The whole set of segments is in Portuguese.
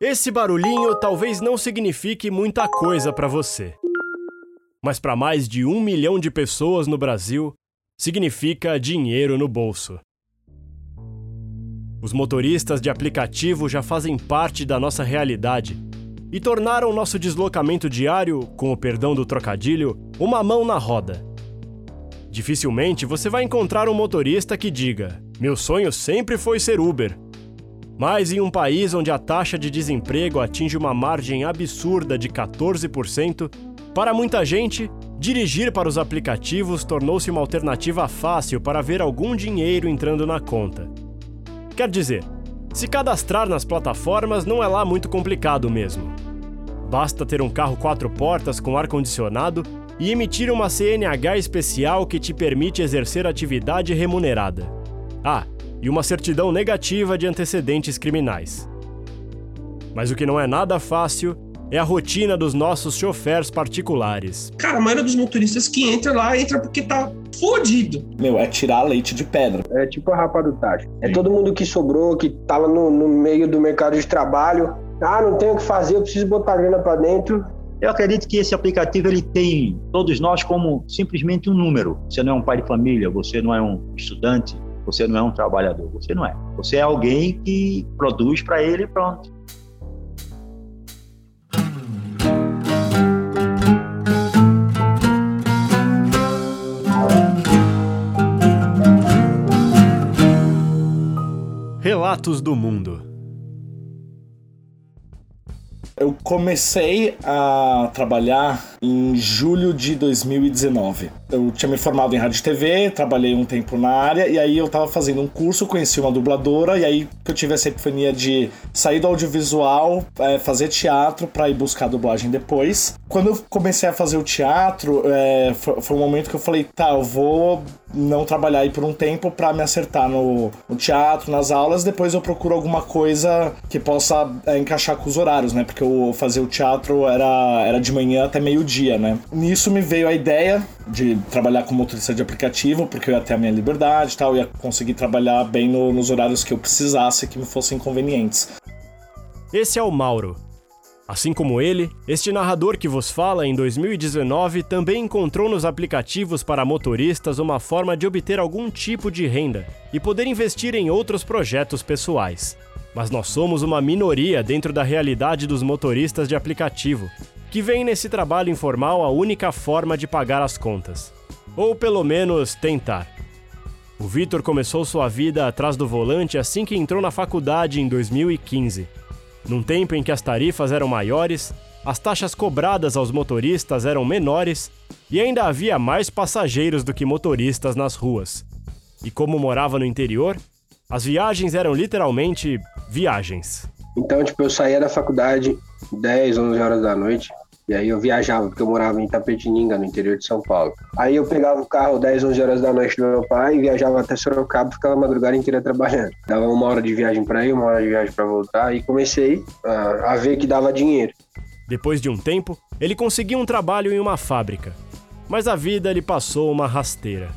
Esse barulhinho talvez não signifique muita coisa para você. Mas para mais de um milhão de pessoas no Brasil, significa dinheiro no bolso. Os motoristas de aplicativo já fazem parte da nossa realidade e tornaram nosso deslocamento diário, com o perdão do trocadilho, uma mão na roda. Dificilmente você vai encontrar um motorista que diga: Meu sonho sempre foi ser Uber. Mas em um país onde a taxa de desemprego atinge uma margem absurda de 14%, para muita gente, dirigir para os aplicativos tornou-se uma alternativa fácil para ver algum dinheiro entrando na conta. Quer dizer, se cadastrar nas plataformas não é lá muito complicado mesmo. Basta ter um carro quatro portas com ar-condicionado e emitir uma CNH especial que te permite exercer atividade remunerada. Ah, e uma certidão negativa de antecedentes criminais. Mas o que não é nada fácil é a rotina dos nossos chofés particulares. Cara, a maioria dos motoristas que entra lá, entra porque tá fodido. Meu, é tirar leite de pedra. É tipo a rapa do tacho. É todo mundo que sobrou, que tava no, no meio do mercado de trabalho. Ah, não tenho o que fazer, eu preciso botar grana pra dentro. Eu acredito que esse aplicativo ele tem todos nós como simplesmente um número. Você não é um pai de família, você não é um estudante, você não é um trabalhador, você não é. Você é alguém que produz para ele e pronto. Relatos do Mundo eu comecei a trabalhar em julho de 2019. Eu tinha me formado em rádio e TV, trabalhei um tempo na área e aí eu tava fazendo um curso, conheci uma dubladora e aí que eu tive essa epifania de sair do audiovisual, é, fazer teatro para ir buscar dublagem depois. Quando eu comecei a fazer o teatro, é, foi, foi um momento que eu falei, tá, eu vou não trabalhar aí por um tempo para me acertar no, no, teatro, nas aulas, depois eu procuro alguma coisa que possa é, encaixar com os horários, né? Porque eu fazer o teatro era, era de manhã até meio-dia, né? Nisso me veio a ideia de trabalhar como motorista de aplicativo, porque eu ia ter a minha liberdade e tal, ia conseguir trabalhar bem no, nos horários que eu precisasse, que me fossem convenientes. Esse é o Mauro, Assim como ele, este narrador que vos fala em 2019 também encontrou nos aplicativos para motoristas uma forma de obter algum tipo de renda e poder investir em outros projetos pessoais. Mas nós somos uma minoria dentro da realidade dos motoristas de aplicativo, que veem nesse trabalho informal a única forma de pagar as contas. Ou pelo menos tentar. O Vitor começou sua vida atrás do volante assim que entrou na faculdade em 2015 num tempo em que as tarifas eram maiores, as taxas cobradas aos motoristas eram menores e ainda havia mais passageiros do que motoristas nas ruas. E como morava no interior, as viagens eram literalmente viagens. Então, tipo, eu saía da faculdade 10, 11 horas da noite, e aí eu viajava, porque eu morava em Tapetininga, no interior de São Paulo. Aí eu pegava o carro 10, 11 horas da noite do meu pai, viajava até Sorocaba e ficava a madrugada inteira trabalhando. Dava uma hora de viagem para ir, uma hora de viagem para voltar, e comecei a, a ver que dava dinheiro. Depois de um tempo, ele conseguiu um trabalho em uma fábrica. Mas a vida lhe passou uma rasteira.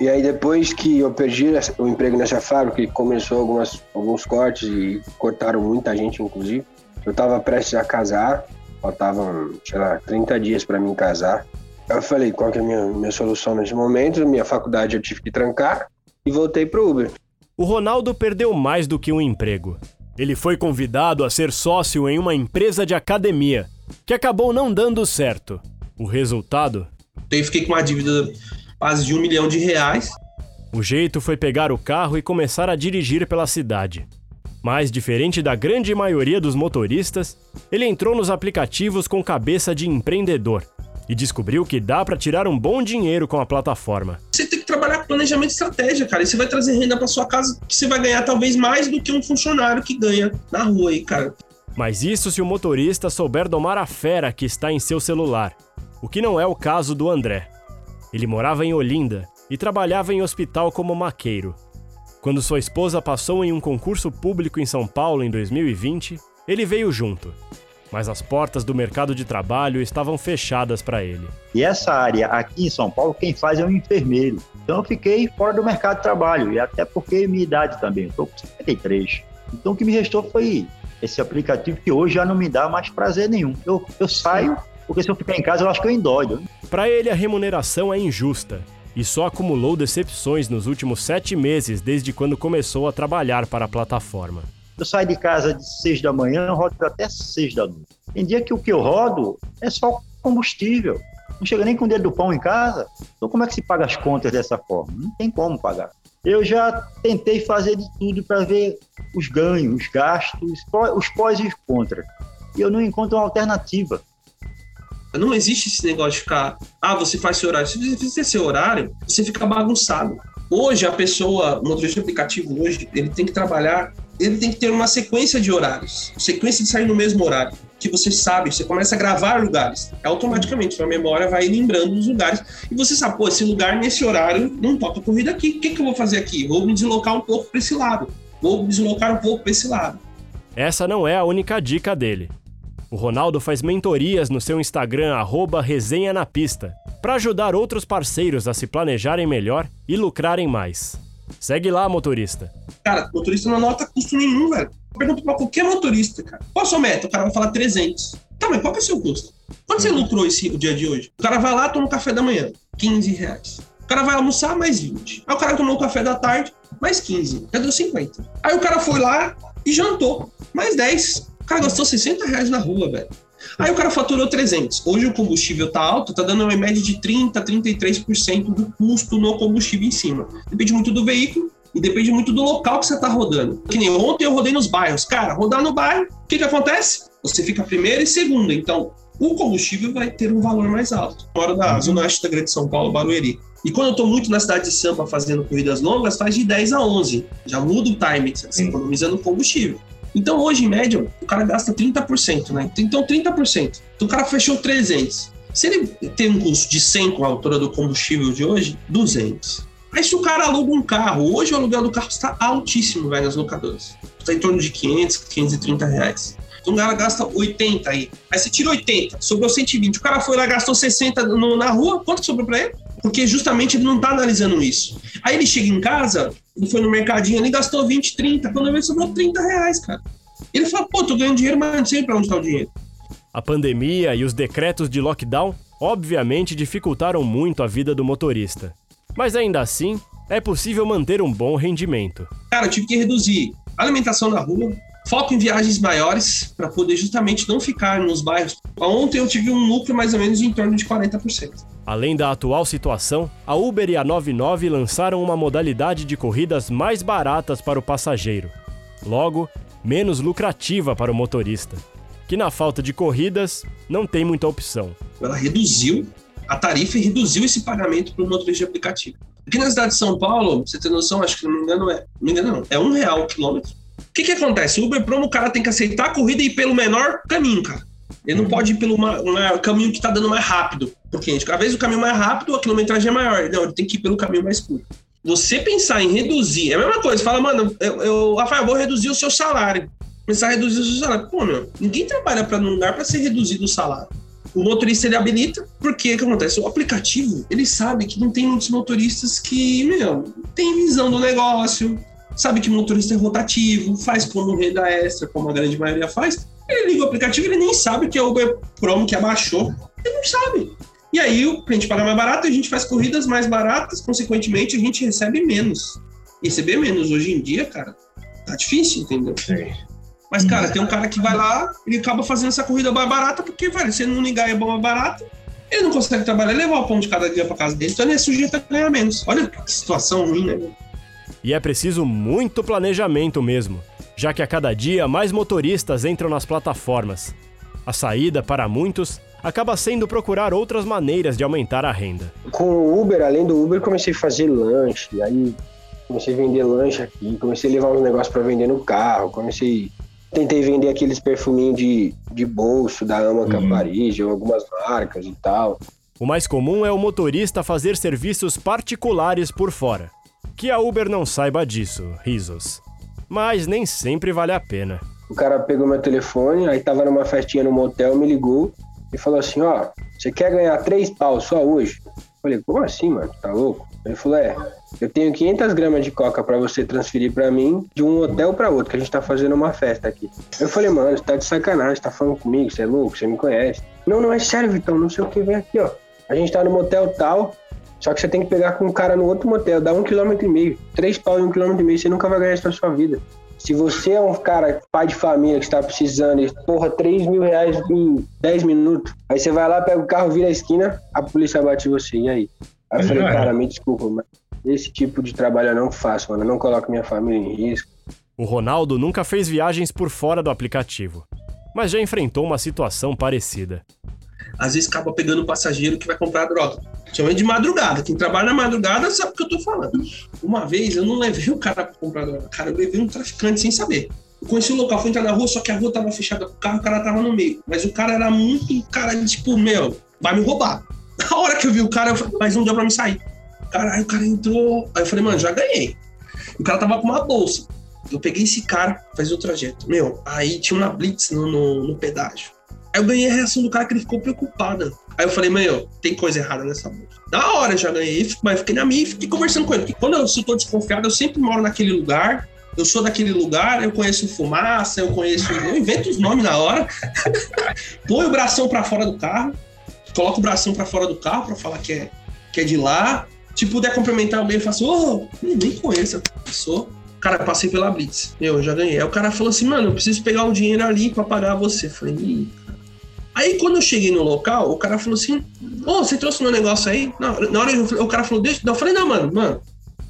E aí depois que eu perdi o emprego nessa fábrica, começou algumas, alguns cortes e cortaram muita gente, inclusive, eu estava prestes a casar faltavam, sei lá, 30 dias para mim casar. Eu falei, qual que é a minha, minha solução nesse momento? Minha faculdade eu tive que trancar e voltei pro Uber. O Ronaldo perdeu mais do que um emprego. Ele foi convidado a ser sócio em uma empresa de academia, que acabou não dando certo. O resultado? Eu fiquei com uma dívida quase de um milhão de reais. O jeito foi pegar o carro e começar a dirigir pela cidade. Mas, diferente da grande maioria dos motoristas, ele entrou nos aplicativos com cabeça de empreendedor e descobriu que dá para tirar um bom dinheiro com a plataforma. Você tem que trabalhar com planejamento e estratégia, cara. E você vai trazer renda para sua casa que você vai ganhar talvez mais do que um funcionário que ganha na rua aí, cara. Mas isso se o motorista souber domar a fera que está em seu celular, o que não é o caso do André. Ele morava em Olinda e trabalhava em hospital como maqueiro. Quando sua esposa passou em um concurso público em São Paulo em 2020, ele veio junto. Mas as portas do mercado de trabalho estavam fechadas para ele. E essa área aqui em São Paulo, quem faz é um enfermeiro. Então eu fiquei fora do mercado de trabalho, e até porque minha idade também, estou com 53. Então o que me restou foi esse aplicativo que hoje já não me dá mais prazer nenhum. Eu, eu saio, porque se eu ficar em casa eu acho que eu endoido. Para ele, a remuneração é injusta e só acumulou decepções nos últimos sete meses desde quando começou a trabalhar para a plataforma. Eu saio de casa de seis da manhã, rodo até seis da noite. Tem dia que o que eu rodo é só combustível. Não chega nem com o dedo do pão em casa. Então como é que se paga as contas dessa forma? Não tem como pagar. Eu já tentei fazer de tudo para ver os ganhos, os gastos, os pós e os contras. E eu não encontro uma alternativa. Não existe esse negócio de ficar, ah, você faz seu horário. Se você fizer seu horário, você fica bagunçado. Hoje, a pessoa, o motorista aplicativo hoje, ele tem que trabalhar, ele tem que ter uma sequência de horários. Sequência de sair no mesmo horário. Que você sabe, você começa a gravar lugares. Automaticamente, sua memória vai lembrando dos lugares. E você sabe, pô, esse lugar nesse horário não toca corrida aqui. O que, que eu vou fazer aqui? Vou me deslocar um pouco para esse lado. Vou me deslocar um pouco para esse lado. Essa não é a única dica dele. O Ronaldo faz mentorias no seu Instagram, resenha na pista, para ajudar outros parceiros a se planejarem melhor e lucrarem mais. Segue lá, motorista. Cara, motorista não anota custo nenhum, velho. Pergunta pra qualquer motorista, cara. Qual a sua meta? O cara vai falar 300. Tá, mas qual que é o seu custo? Quanto você lucrou esse o dia de hoje? O cara vai lá, toma um café da manhã, 15 reais. O cara vai almoçar, mais 20. Aí o cara tomou o café da tarde, mais 15. Já deu 50. Aí o cara foi lá e jantou, mais 10. O cara gastou 60 reais na rua, velho. Aí o cara faturou 300. Hoje o combustível tá alto, tá dando uma média de 30, 33% do custo no combustível em cima. Depende muito do veículo e depende muito do local que você tá rodando. Que nem ontem eu rodei nos bairros. Cara, rodar no bairro, o que que acontece? Você fica primeiro e segundo. Então, o combustível vai ter um valor mais alto. Fora da zona oeste da Grande São Paulo, Barueri. E quando eu tô muito na cidade de Sampa fazendo corridas longas, faz de 10 a 11. Já muda o time, você economizando combustível. Então, hoje, em média, o cara gasta 30%, né? Então, 30%. Então, o cara fechou 300. Se ele tem um custo de 100 com a altura do combustível de hoje, 200. Aí, se o cara aluga um carro, hoje o aluguel do carro está altíssimo, velho, nas locadoras. Está em torno de 500, 530 reais. Então, o cara gasta 80 aí. Aí você tira 80, sobrou 120. O cara foi lá, gastou 60 no, na rua, quanto sobrou para ele? Porque justamente ele não está analisando isso. Aí ele chega em casa, ele foi no mercadinho ali, gastou 20, 30. Quando ele sobrou 30 reais, cara. Ele fala, pô, tô ganhando dinheiro, mas não sei pra onde tá o dinheiro. A pandemia e os decretos de lockdown, obviamente, dificultaram muito a vida do motorista. Mas ainda assim, é possível manter um bom rendimento. Cara, eu tive que reduzir alimentação na rua, foco em viagens maiores, para poder justamente não ficar nos bairros. Ontem eu tive um lucro mais ou menos em torno de 40%. Além da atual situação, a Uber e a 99 lançaram uma modalidade de corridas mais baratas para o passageiro. Logo, menos lucrativa para o motorista, que na falta de corridas não tem muita opção. Ela reduziu a tarifa e reduziu esse pagamento para o motorista de aplicativo. Aqui na cidade de São Paulo, você tem noção, acho que não me engano, é, não me engano não, é um real o quilômetro. O que, que acontece? O Uber Promo, o cara tem que aceitar a corrida e ir pelo menor caminho, cara. Ele não pode ir pelo uma, uma, caminho que está dando mais rápido pro cliente. Cada vez o caminho mais rápido, a quilometragem é maior. Não, ele tem que ir pelo caminho mais curto. Você pensar em reduzir, é a mesma coisa. Fala, mano, eu, eu Rafael, eu vou reduzir o seu salário. Começar a reduzir o seu salário. Pô, meu, ninguém trabalha para num lugar para ser reduzido o salário. O motorista ele habilita, porque o que acontece? O aplicativo, ele sabe que não tem muitos motoristas que, meu, tem visão do negócio, sabe que o motorista é rotativo, faz como renda extra, como a grande maioria faz. Ele liga o aplicativo, ele nem sabe que é o Uber Promo que abaixou. Ele não sabe. E aí o cliente paga mais barato, a gente faz corridas mais baratas, consequentemente a gente recebe menos. E receber menos hoje em dia, cara, tá difícil, entendeu? Sim. Mas, cara, tem um cara que vai lá, ele acaba fazendo essa corrida mais barata, porque, velho, se ele não ligar é bom barato, ele não consegue trabalhar e levar o pão de cada dia para casa dele, então ele é sujeito a ganhar menos. Olha que situação ruim, né? E é preciso muito planejamento mesmo, já que a cada dia mais motoristas entram nas plataformas. A saída, para muitos, acaba sendo procurar outras maneiras de aumentar a renda. Com o Uber, além do Uber, comecei a fazer lanche, aí comecei a vender lanche aqui, comecei a levar uns negócios para vender no carro, comecei tentei vender aqueles perfuminhos de, de bolso da Ama uhum. algumas marcas e tal. O mais comum é o motorista fazer serviços particulares por fora. Que a Uber não saiba disso, risos. Mas nem sempre vale a pena. O cara pegou meu telefone, aí tava numa festinha no motel, me ligou e falou assim: Ó, você quer ganhar três pau só hoje? Falei, como assim, mano? Tá louco? Ele falou, é, eu tenho 500 gramas de coca para você transferir para mim de um hotel para outro, que a gente tá fazendo uma festa aqui. Eu falei, mano, você tá de sacanagem, tá falando comigo, você é louco, você me conhece. Não, não é sério, Vitão, não sei o que, vem aqui, ó. A gente tá no motel tal, só que você tem que pegar com um cara no outro motel, dá um quilômetro e meio. Três pau em um quilômetro e meio, você nunca vai ganhar isso na sua vida. Se você é um cara, pai de família, que está precisando, e, porra, 3 mil reais em 10 minutos, aí você vai lá, pega o carro, vira a esquina, a polícia bate você, e aí? Aí eu falei, cara, me desculpa, mas esse tipo de trabalho eu não faço, mano, eu não coloco minha família em risco. O Ronaldo nunca fez viagens por fora do aplicativo, mas já enfrentou uma situação parecida. Às vezes acaba pegando um passageiro que vai comprar droga. Chama de madrugada. Quem trabalha na madrugada sabe o que eu tô falando. Uma vez eu não levei o cara pra comprar droga. Cara, eu levei um traficante sem saber. Eu conheci o local, fui entrar na rua, só que a rua tava fechada o carro, o cara tava no meio. Mas o cara era muito cara tipo, meu, vai me roubar. Na hora que eu vi o cara, eu falei, mas não deu pra me sair. Caralho, o cara entrou. Aí eu falei, mano, já ganhei. O cara tava com uma bolsa. Eu peguei esse cara, fazer o trajeto. Meu, aí tinha uma blitz no, no, no pedágio. Aí eu ganhei a reação do cara que ele ficou preocupado. Aí eu falei, meu, tem coisa errada nessa bolsa. Da hora já ganhei, mas fiquei na minha e fiquei conversando com ele. Porque quando eu estou desconfiado, eu sempre moro naquele lugar. Eu sou daquele lugar, eu conheço fumaça, eu conheço. Eu invento os nomes na hora. Põe o bração para fora do carro, coloco o bração para fora do carro para falar que é, que é de lá. Se puder complementar alguém, eu faço, ô, oh, nem conheço a pessoa. Cara, passei pela Blitz. Meu, eu já ganhei. Aí o cara falou assim, mano, eu preciso pegar um dinheiro ali para pagar você. Eu falei, Aí quando eu cheguei no local, o cara falou assim: Ô, oh, você trouxe meu negócio aí? Não, na hora eu, o cara falou, deixa. Eu falei, não, mano, mano,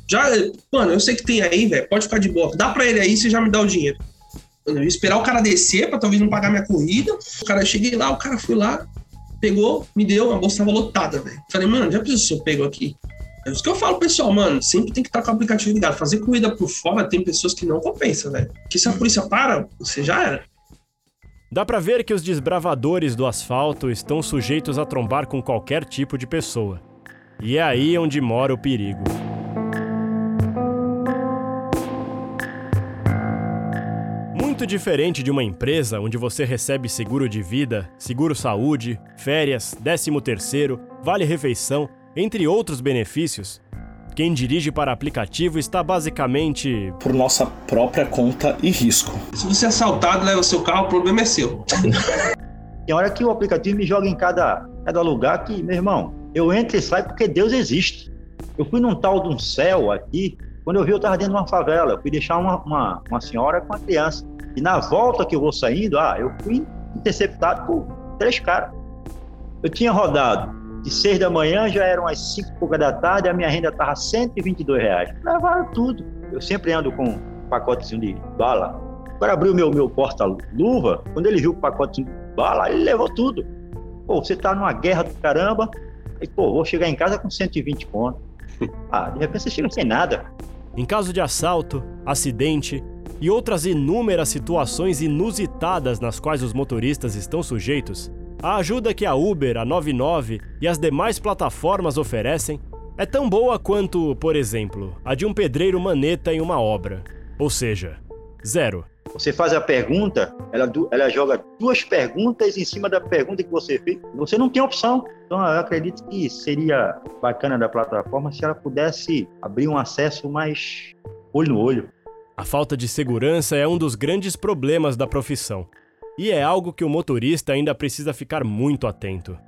já. Mano, eu sei que tem aí, velho. Pode ficar de boa. Dá pra ele aí, você já me dá o dinheiro. Eu ia esperar o cara descer pra talvez não pagar minha corrida. O cara, eu cheguei lá, o cara foi lá, pegou, me deu, a bolsa tava lotada, velho. Falei, mano, já eu pego aqui. É isso que eu falo, pessoal, mano, sempre tem que estar com o aplicativo ligado. Fazer corrida por fora tem pessoas que não compensam, velho. Porque se a polícia para, você já era. Dá pra ver que os desbravadores do asfalto estão sujeitos a trombar com qualquer tipo de pessoa. E é aí onde mora o perigo. Muito diferente de uma empresa onde você recebe seguro de vida, seguro saúde, férias, 13 terceiro, vale refeição, entre outros benefícios, quem dirige para aplicativo está basicamente. Por nossa própria conta e risco. Se você é assaltado, leva o seu carro, o problema é seu. Tem hora que o aplicativo me joga em cada, cada lugar que, meu irmão, eu entro e saio porque Deus existe. Eu fui num tal de um céu aqui, quando eu vi eu estava dentro de uma favela, eu fui deixar uma, uma, uma senhora com uma criança. E na volta que eu vou saindo, ah, eu fui interceptado por três caras. Eu tinha rodado de seis da manhã já eram as cinco e pouca da tarde, a minha renda estava 122 reais. Levaram tudo. Eu sempre ando com um pacotezinho de bala. Agora abriu meu, meu porta-luva, quando ele viu o pacotezinho de bala, ele levou tudo. Pô, você tá numa guerra do caramba, e pô, vou chegar em casa com 120 pontos. Ah, de repente você chega sem nada. Em caso de assalto, acidente e outras inúmeras situações inusitadas nas quais os motoristas estão sujeitos, a ajuda que a Uber, a 99 e as demais plataformas oferecem é tão boa quanto, por exemplo, a de um pedreiro maneta em uma obra. Ou seja, zero. Você faz a pergunta, ela, ela joga duas perguntas em cima da pergunta que você fez. Você não tem opção. Então, eu acredito que seria bacana da plataforma se ela pudesse abrir um acesso mais olho no olho. A falta de segurança é um dos grandes problemas da profissão. E é algo que o motorista ainda precisa ficar muito atento.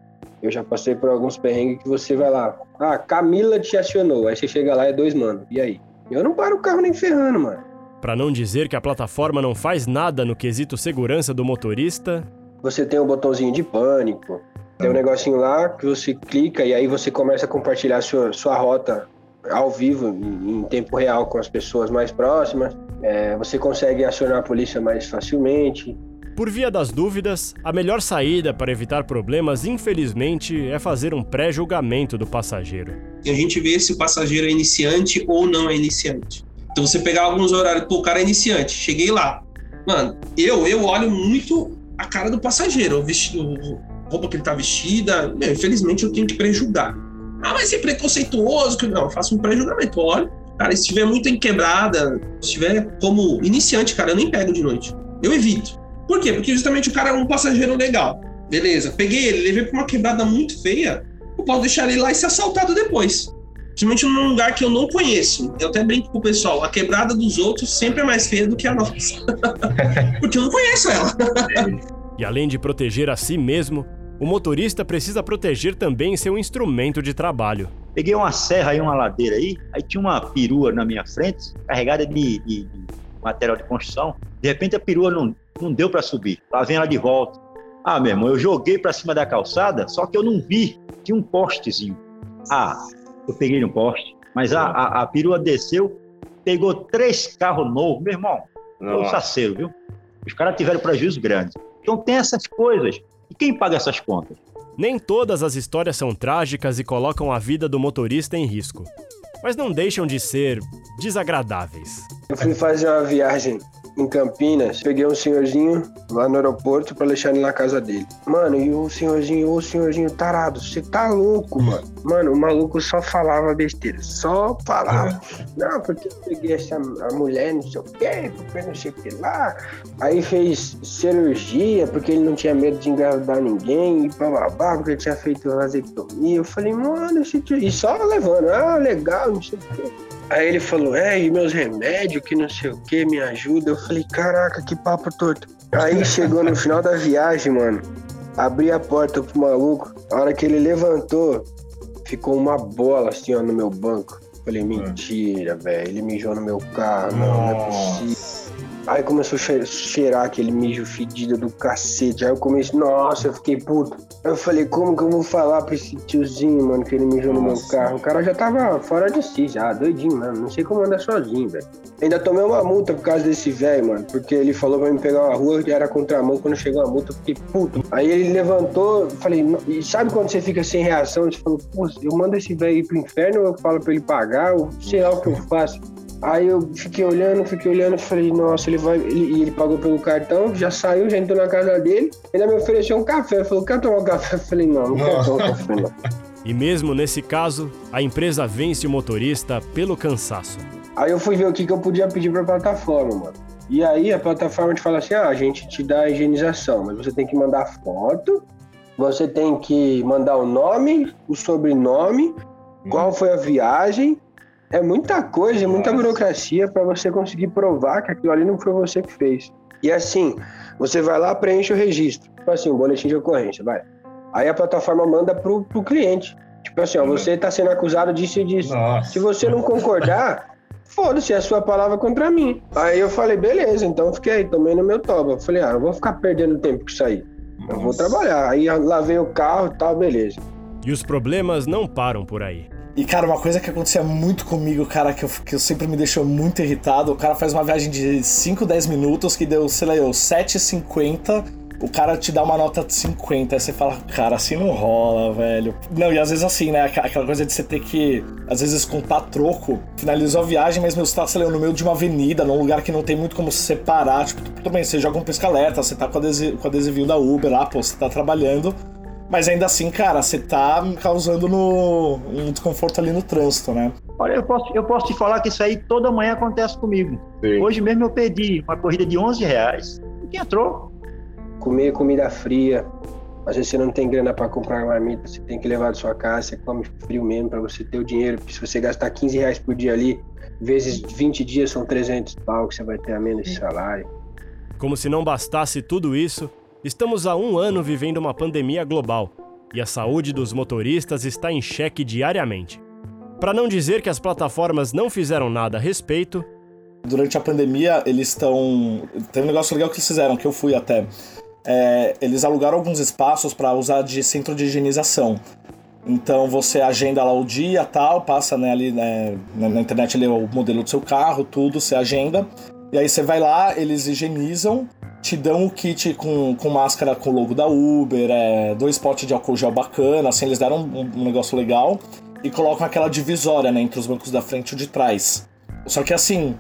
Eu já passei por alguns perrengues que você vai lá. Ah, Camila te acionou. Aí você chega lá e é dois mano. E aí? Eu não paro o carro nem ferrando, mano. Para não dizer que a plataforma não faz nada no quesito segurança do motorista. Você tem um botãozinho de pânico. Tem um negocinho lá que você clica e aí você começa a compartilhar sua, sua rota ao vivo, em, tempo real com as pessoas mais próximas. É, você consegue acionar a polícia mais facilmente. Por via das dúvidas, a melhor saída para evitar problemas, infelizmente, é fazer um pré-julgamento do passageiro. E a gente vê se o passageiro é iniciante ou não é iniciante. Então você pegar alguns horários, pô, o cara é iniciante, cheguei lá. Mano, eu, eu olho muito a cara do passageiro, o vestido, a roupa que ele tá vestida. Meu, infelizmente eu tenho que pré-julgar. Ah, mas é preconceituoso, que não, eu faço um pré-julgamento, olho. Cara, se estiver muito em quebrada, se estiver como iniciante, cara, eu nem pego de noite. Eu evito. Por quê? Porque justamente o cara é um passageiro legal. Beleza, peguei ele, levei pra uma quebrada muito feia. O eu posso deixar ele lá e ser assaltado depois. Principalmente num lugar que eu não conheço. Eu até brinco com o pessoal, a quebrada dos outros sempre é mais feia do que a nossa. Porque eu não conheço ela. E além de proteger a si mesmo, o motorista precisa proteger também seu instrumento de trabalho. Peguei uma serra e uma ladeira aí, aí tinha uma perua na minha frente, carregada de, de, de material de construção. De repente a perua não, não deu para subir. Lá vem ela de volta. Ah, meu irmão, eu joguei para cima da calçada, só que eu não vi. Tinha um postezinho. Ah, eu peguei no poste. Mas a, a, a perua desceu, pegou três carros novos. Meu irmão, foi um saceiro, viu? Os caras tiveram prejuízo grande. Então tem essas coisas. E quem paga essas contas? Nem todas as histórias são trágicas e colocam a vida do motorista em risco. Mas não deixam de ser desagradáveis. Eu fui fazer uma viagem em Campinas, peguei um senhorzinho lá no aeroporto pra deixar ele na casa dele. Mano, e o senhorzinho, o senhorzinho tarado, você tá louco, mano. Mano, o maluco só falava besteira, só falava. Não, porque eu peguei essa a mulher, não sei o quê, porque não sei o que lá. Aí fez cirurgia, porque ele não tinha medo de engravidar ninguém, e bababá, porque ele tinha feito vasectomia. Eu falei, mano, esse. E só levando, ah, legal, não sei o quê. Aí ele falou, é, e meus remédios, que não sei o que, me ajuda. Eu falei, caraca, que papo torto. Aí chegou no final da viagem, mano. Abri a porta pro maluco. A hora que ele levantou, ficou uma bola assim, ó, no meu banco. Falei, mentira, velho. Ele mijou no meu carro. Não, não é possível. Aí começou a che- cheirar aquele mijo fedido do cacete. Aí eu comecei, nossa, eu fiquei puto. Aí eu falei, como que eu vou falar pra esse tiozinho, mano, que ele mijou no meu carro? O cara já tava fora de si, já, doidinho, mano. Não sei como andar sozinho, velho. Ainda tomei uma multa por causa desse velho, mano. Porque ele falou pra me pegar uma rua que era contramão. Quando chegou a multa, eu fiquei puto. Aí ele levantou, falei, e sabe quando você fica sem reação? Você falou, pô, eu mando esse velho ir pro inferno, ou eu falo pra ele pagar, ou sei lá o que eu faço. Aí eu fiquei olhando, fiquei olhando, falei, nossa, ele vai. Ele, e ele pagou pelo cartão, já saiu, já entrou na casa dele, ainda me ofereceu um café. Falou, quer tomar um café? Eu falei, não, não quero tomar um café, não. E mesmo nesse caso, a empresa vence o motorista pelo cansaço. Aí eu fui ver o que, que eu podia pedir pra plataforma, mano. E aí a plataforma te fala assim: ah, a gente te dá a higienização, mas você tem que mandar foto, você tem que mandar o nome, o sobrenome, qual foi a viagem. É muita coisa, é muita Nossa. burocracia pra você conseguir provar que aquilo ali não foi você que fez. E assim, você vai lá, preenche o registro. Tipo assim, um boletim de ocorrência, vai. Aí a plataforma manda pro, pro cliente. Tipo assim, ó, você tá sendo acusado disso e disso. Nossa. Se você não concordar, foda-se, é a sua palavra contra mim. Aí eu falei, beleza, então fiquei aí, tomei no meu toba. Falei, ah, eu vou ficar perdendo tempo com isso aí. Eu vou trabalhar. Aí lavei o carro e tal, beleza. E os problemas não param por aí. E, cara, uma coisa que acontecia muito comigo, cara, que eu, que sempre me deixou muito irritado, o cara faz uma viagem de 5, 10 minutos que deu, sei lá, eu, 7,50, o cara te dá uma nota de 50, aí você fala, cara, assim não rola, velho. Não, e às vezes assim, né, aqu- aquela coisa de você ter que, às vezes, contar troco, finalizou a viagem, mas meu, você tá, sei lá, no meio de uma avenida, num lugar que não tem muito como se separar, tipo, tudo bem, você joga um pisca-alerta, você tá com, adesi com adesivinho da Uber lá, pô, você tá trabalhando, mas ainda assim, cara, você tá me causando no, um desconforto ali no trânsito, né? Olha, eu posso, eu posso te falar que isso aí toda manhã acontece comigo. Sim. Hoje mesmo eu perdi uma corrida de 11 reais. Quem entrou? Comer comida fria. Às vezes você não tem grana pra comprar marmita, você tem que levar da sua casa, você come frio mesmo pra você ter o dinheiro. Porque se você gastar 15 reais por dia ali, vezes 20 dias são 300 pau que você vai ter a menos de salário. Como se não bastasse tudo isso, estamos há um ano vivendo uma pandemia global e a saúde dos motoristas está em xeque diariamente. Para não dizer que as plataformas não fizeram nada a respeito, Durante a pandemia, eles estão. Tem um negócio legal que eles fizeram, que eu fui até. É, eles alugaram alguns espaços para usar de centro de higienização. Então você agenda lá o dia tal, passa né, ali né, na internet ali o modelo do seu carro, tudo, você agenda. E aí você vai lá, eles higienizam, te dão o kit com, com máscara com o logo da Uber, é, dois potes de álcool gel bacana, assim, eles deram um, um negócio legal e colocam aquela divisória né, entre os bancos da frente e o de trás. Só que assim,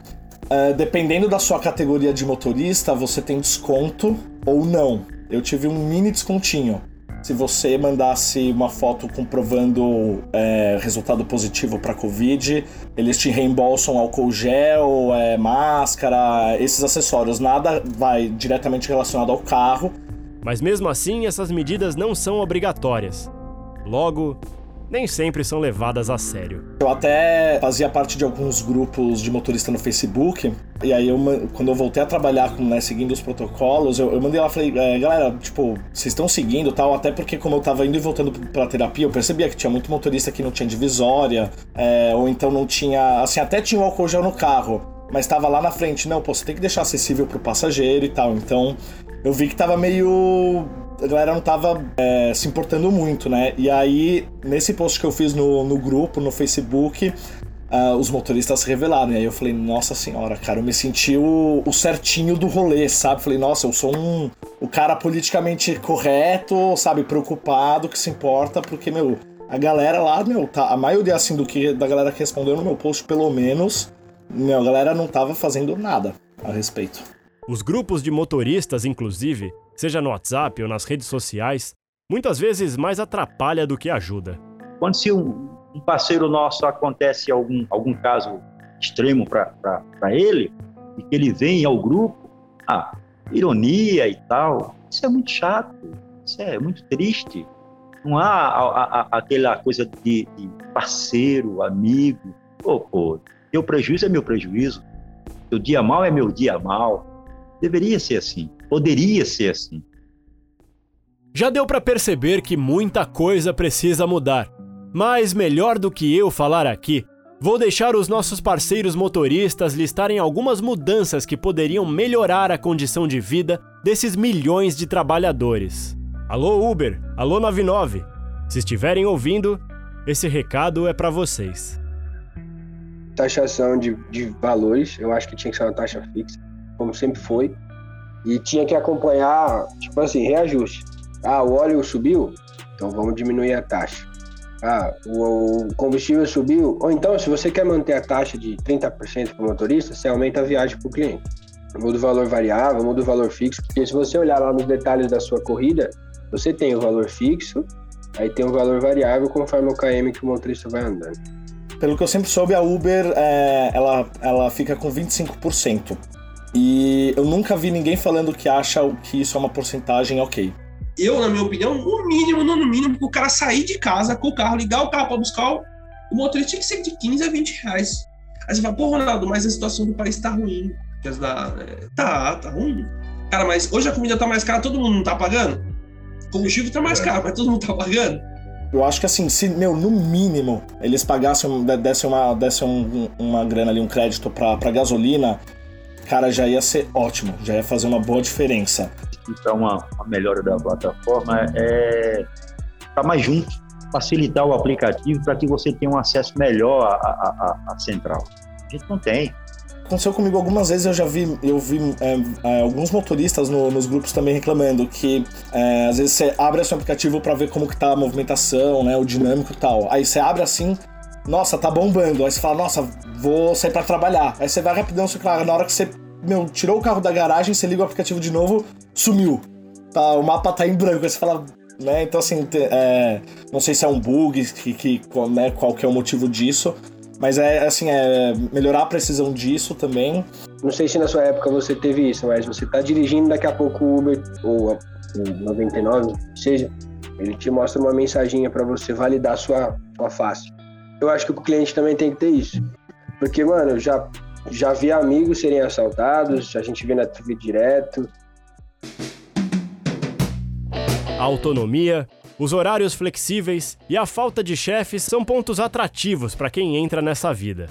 é, dependendo da sua categoria de motorista, você tem desconto ou não. Eu tive um mini descontinho. Se você mandasse uma foto comprovando é, resultado positivo para Covid, eles te reembolsam álcool gel, é, máscara, esses acessórios. Nada vai diretamente relacionado ao carro. mas mesmo assim essas medidas não são obrigatórias. Logo, nem sempre são levadas a sério. Eu até fazia parte de alguns grupos de motorista no Facebook, e aí eu, quando eu voltei a trabalhar né, seguindo os protocolos, eu, eu mandei lá, falei, é, galera, tipo, vocês estão seguindo tal, até porque como eu tava indo e voltando pra terapia, eu percebia que tinha muito motorista que não tinha divisória, é, ou então não tinha, assim, até tinha um álcool gel no carro, mas tava lá na frente, não, pô, você tem que deixar acessível pro passageiro e tal, então eu vi que tava meio a galera não tava é, se importando muito, né? E aí, nesse post que eu fiz no, no grupo, no Facebook, uh, os motoristas se revelaram. E aí eu falei, nossa senhora, cara, eu me senti o, o certinho do rolê, sabe? Falei, nossa, eu sou um o cara politicamente correto, sabe? Preocupado, que se importa, porque, meu, a galera lá, meu, tá, a maioria, assim, do que da galera que respondeu no meu post, pelo menos, meu, a galera não tava fazendo nada a respeito. Os grupos de motoristas, inclusive, seja no WhatsApp ou nas redes sociais, muitas vezes mais atrapalha do que ajuda. Quando se um, um parceiro nosso acontece algum, algum caso extremo para ele, e que ele vem ao grupo, ah, ironia e tal, isso é muito chato, isso é muito triste. Não há a, a, aquela coisa de, de, parceiro, amigo. Pô, pô, meu prejuízo é meu prejuízo, meu dia mal é meu dia mal. Deveria ser assim. Poderia ser assim. Já deu para perceber que muita coisa precisa mudar. Mas melhor do que eu falar aqui, vou deixar os nossos parceiros motoristas listarem algumas mudanças que poderiam melhorar a condição de vida desses milhões de trabalhadores. Alô Uber, alô 99. Se estiverem ouvindo, esse recado é para vocês. Taxação de, de valores, eu acho que tinha que ser uma taxa fixa, como sempre foi. E tinha que acompanhar, tipo assim, reajuste. Ah, o óleo subiu? Então vamos diminuir a taxa. Ah, o, combustível subiu? Ou então, se você quer manter a taxa de 30% para o motorista, você aumenta a viagem para o cliente. Muda o valor variável, muda o valor fixo, porque se você olhar lá nos detalhes da sua corrida, você tem o valor fixo, aí tem o valor variável conforme o KM que o motorista vai andando. Pelo que eu sempre soube, a Uber é, ela, ela fica com 25%. E eu nunca vi ninguém falando que acha que isso é uma porcentagem ok. Eu, na minha opinião, o mínimo, no mínimo, o cara sair de casa com o carro, ligar o carro para buscar o, o motorista tinha que ser de 15 a 20 reais. Aí você fala, pô, Ronaldo, mas a situação do país tá ruim. Da, é, tá, tá ruim. Cara, mas hoje a comida tá mais cara, todo mundo não tá pagando? O combustível tá mais é. caro, mas todo mundo tá pagando? Eu acho que assim, se, meu, no mínimo, eles pagassem, dessem uma, dessem um, uma grana ali, um crédito pra, pra gasolina, cara, já ia ser ótimo, já ia fazer uma boa diferença. Então, uma, uma melhora da plataforma é estar tá mais junto, facilitar o aplicativo para que você tenha um acesso melhor à, à, à central. A gente não tem aconteceu comigo algumas vezes, eu já vi, eu vi é, é, alguns motoristas no, nos grupos também reclamando que é, às vezes você abre seu aplicativo para ver como que tá a movimentação, né, o dinâmico e tal. Aí você abre assim, nossa, tá bombando. Aí você fala, nossa, vou sair para trabalhar. Aí você vai rapidão, só que na hora que você, meu, tirou o carro da garagem, você liga o aplicativo de novo, sumiu. Tá, o mapa tá em branco. Aí você fala, né? Então, assim, é, não sei se é um bug, que, que, né, qual que é o motivo disso. Mas é assim, é melhorar a precisão disso também. Não sei se na sua época você teve isso, mas você tá dirigindo daqui a pouco o Uber ou o 99, seja, ele te mostra uma mensaginha para você validar sua, sua face. Eu acho que o cliente também tem que ter isso. Porque, mano, já, já vi amigos serem assaltados, a gente vê na TV direto. A autonomia, os horários flexíveis e a falta de chefes são pontos atrativos para quem entra nessa vida.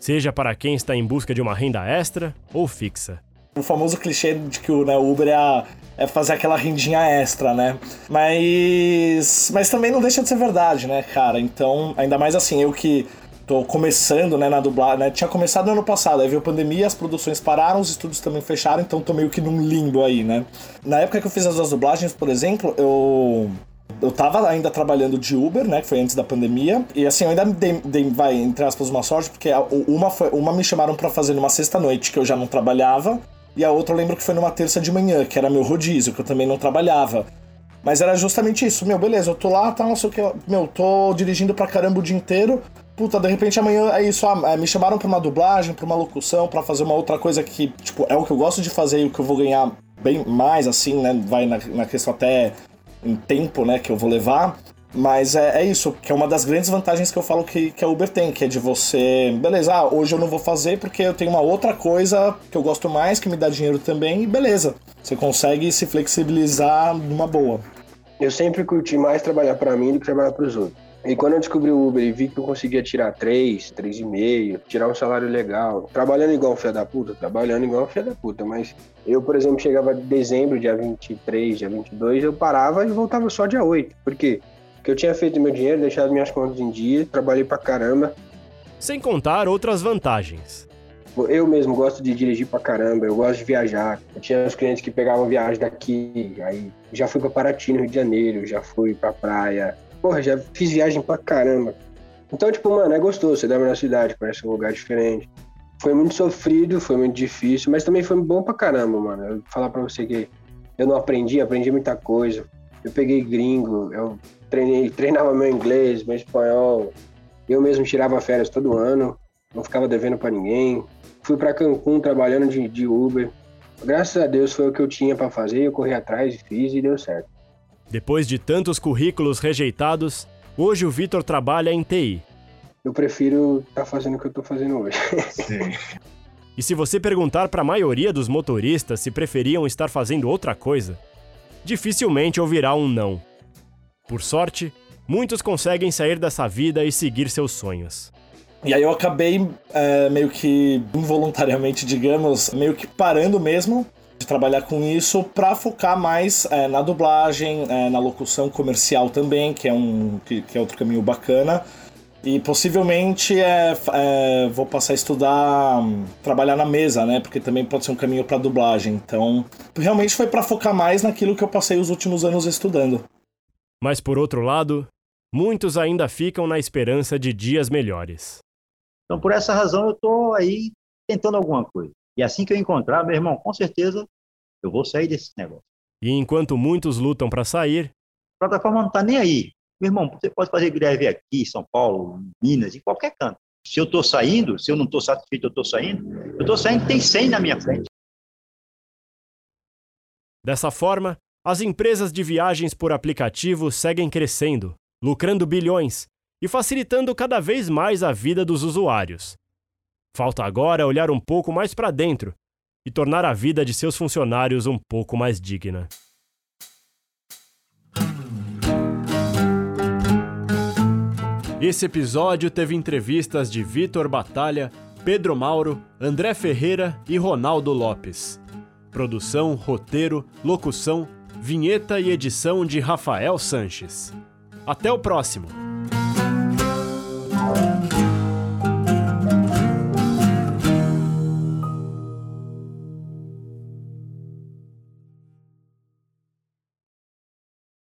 Seja para quem está em busca de uma renda extra ou fixa. O famoso clichê de que o né, Uber é, a, é fazer aquela rendinha extra, né? Mas. Mas também não deixa de ser verdade, né, cara? Então, ainda mais assim, eu que tô começando, né, na dublagem, né? Tinha começado no ano passado, aí veio a pandemia, as produções pararam, os estúdios também fecharam, então tô meio que num limbo aí, né? Na época que eu fiz as duas dublagens, por exemplo, eu eu tava ainda trabalhando de Uber, né? Que foi antes da pandemia. E assim, eu ainda dei, dei vai, entre aspas, uma sorte, porque uma, foi, uma me chamaram para fazer numa sexta-noite, que eu já não trabalhava. E a outra eu lembro que foi numa terça de manhã, que era meu rodízio, que eu também não trabalhava. Mas era justamente isso, meu, beleza, eu tô lá, tá, não sei o que, meu, tô dirigindo pra caramba o dia inteiro. Puta, de repente amanhã é isso, ah, é, me chamaram pra uma dublagem, pra uma locução, pra fazer uma outra coisa que, tipo, é o que eu gosto de fazer e o que eu vou ganhar bem mais, assim, né? Vai na, na questão até em tempo, né, que eu vou levar. Mas é, é, isso, que é uma das grandes vantagens que eu falo que, que a Uber tem, que é de você, beleza, ah, hoje eu não vou fazer porque eu tenho uma outra coisa que eu gosto mais, que me dá dinheiro também, e beleza. Você consegue se flexibilizar numa boa. Eu sempre curti mais trabalhar para mim do que trabalhar para os outros. E quando eu descobri o Uber e vi que eu conseguia tirar 3, 3,5, tirar um salário legal, trabalhando igual um filho da puta, trabalhando igual um filho da puta, mas eu, por exemplo, chegava de dezembro, dia 23, dia 22, eu parava e voltava só dia 8. Por quê? Porque eu tinha feito meu dinheiro, deixado minhas contas em dia, trabalhei pra caramba. Sem contar outras vantagens. Eu mesmo gosto de dirigir pra caramba, eu gosto de viajar. Eu tinha uns clientes que pegavam viagem daqui, aí já fui pra Paraty, no Rio de Janeiro, já fui pra praia, Porra, já fiz viagem pra caramba. Então, tipo, mano, é gostoso. Você dorme na cidade, parece um lugar diferente. Foi muito sofrido, foi muito difícil, mas também foi bom pra caramba, mano. Eu vou falar pra você que eu não aprendi, aprendi muita coisa. Eu peguei gringo, eu treinei, treinava meu inglês, meu espanhol. Eu mesmo tirava férias todo ano, não ficava devendo para ninguém. Fui para Cancún trabalhando de, de Uber. Graças a Deus foi o que eu tinha para fazer, eu corri atrás e fiz e deu certo. Depois de tantos currículos rejeitados, hoje o Vitor trabalha em TI. Eu prefiro estar tá fazendo o que eu estou fazendo hoje. Sim. E se você perguntar para a maioria dos motoristas se preferiam estar fazendo outra coisa, dificilmente ouvirá um não. Por sorte, muitos conseguem sair dessa vida e seguir seus sonhos. E aí eu acabei é, meio que involuntariamente, digamos, meio que parando mesmo de trabalhar com isso para focar mais é, na dublagem, é, na locução comercial também, que é um que, que é outro caminho bacana. E possivelmente é, é, vou passar a estudar, trabalhar na mesa, né? Porque também pode ser um caminho para dublagem. Então, realmente foi para focar mais naquilo que eu passei os últimos anos estudando. Mas por outro lado, muitos ainda ficam na esperança de dias melhores. Então, por essa razão, eu estou aí tentando alguma coisa. E assim que eu encontrar, meu irmão, com certeza eu vou sair desse negócio. E enquanto muitos lutam para sair, a plataforma não está nem aí. Meu irmão, você pode fazer greve aqui, São Paulo, Minas, em qualquer canto. Se eu estou saindo, se eu não estou satisfeito, eu estou saindo, eu estou saindo, tem 100 na minha frente. Dessa forma, as empresas de viagens por aplicativo seguem crescendo, lucrando bilhões e facilitando cada vez mais a vida dos usuários. Falta agora olhar um pouco mais para dentro e tornar a vida de seus funcionários um pouco mais digna. Esse episódio teve entrevistas de Vitor Batalha, Pedro Mauro, André Ferreira e Ronaldo Lopes. Produção, roteiro, locução, vinheta e edição de Rafael Sanches. Até o próximo!